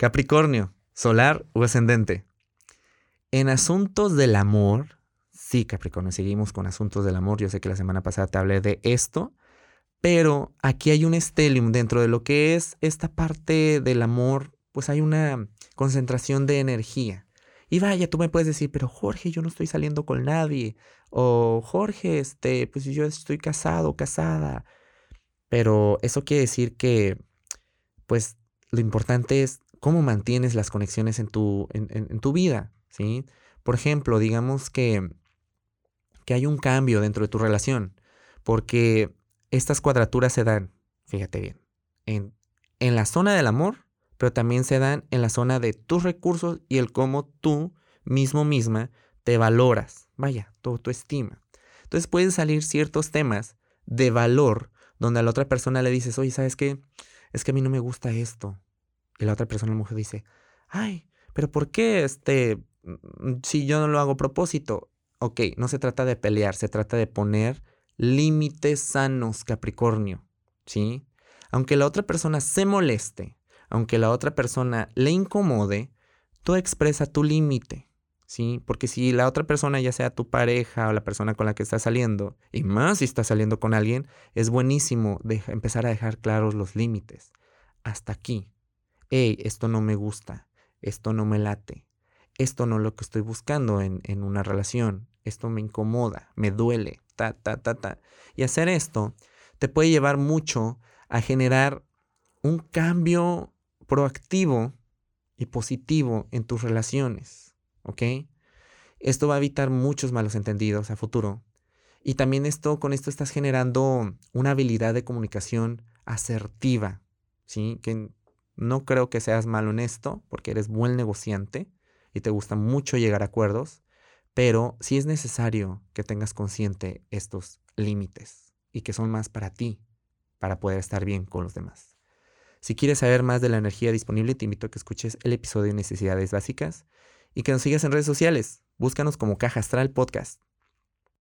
Capricornio, solar o ascendente. En asuntos del amor, sí, Capricornio, seguimos con asuntos del amor. Yo sé que la semana pasada te hablé de esto, pero aquí hay un estelium dentro de lo que es esta parte del amor, pues hay una concentración de energía. Y vaya, tú me puedes decir, pero Jorge, yo no estoy saliendo con nadie. O Jorge, este, pues yo estoy casado, casada. Pero eso quiere decir que, pues, lo importante es cómo mantienes las conexiones en tu, en, tu vida, ¿sí? Por ejemplo, digamos que, que hay un cambio dentro de tu relación, porque estas cuadraturas se dan, fíjate bien, en, en la zona del amor, pero también se dan en la zona de tus recursos y el cómo tú mismo misma te valoras, vaya, tu, tu estima. Entonces pueden salir ciertos temas de valor donde a la otra persona le dices, oye, ¿sabes qué? Es que a mí no me gusta esto. Y la otra persona, la mujer, dice, ay, pero ¿por qué este, mm, si yo no lo hago a propósito? Ok, no se trata de pelear, se trata de poner límites sanos, Capricornio, ¿sí? Aunque la otra persona se moleste, aunque la otra persona le incomode, tú expresa tu límite, ¿sí? Porque si la otra persona, ya sea tu pareja o la persona con la que estás saliendo, y más si estás saliendo con alguien, es buenísimo empezar a dejar claros los límites. Hasta aquí, hey, esto no me gusta, esto no me late, esto no es lo que estoy buscando en, en una relación, esto me incomoda, me duele, ta, ta, ta, ta. Y hacer esto te puede llevar mucho a generar un cambio proactivo y positivo en tus relaciones, ¿ok? Esto va a evitar muchos malos entendidos a futuro. Y también esto, con esto estás generando una habilidad de comunicación asertiva, ¿sí? No creo que seas malo en esto, porque eres buen negociante y te gusta mucho llegar a acuerdos, pero sí es necesario que tengas consciente estos límites y que son más para ti, para poder estar bien con los demás. Si quieres saber más de la energía disponible, te invito a que escuches el episodio de Necesidades Básicas y que nos sigas en redes sociales. Búscanos como Caja Astral Podcast.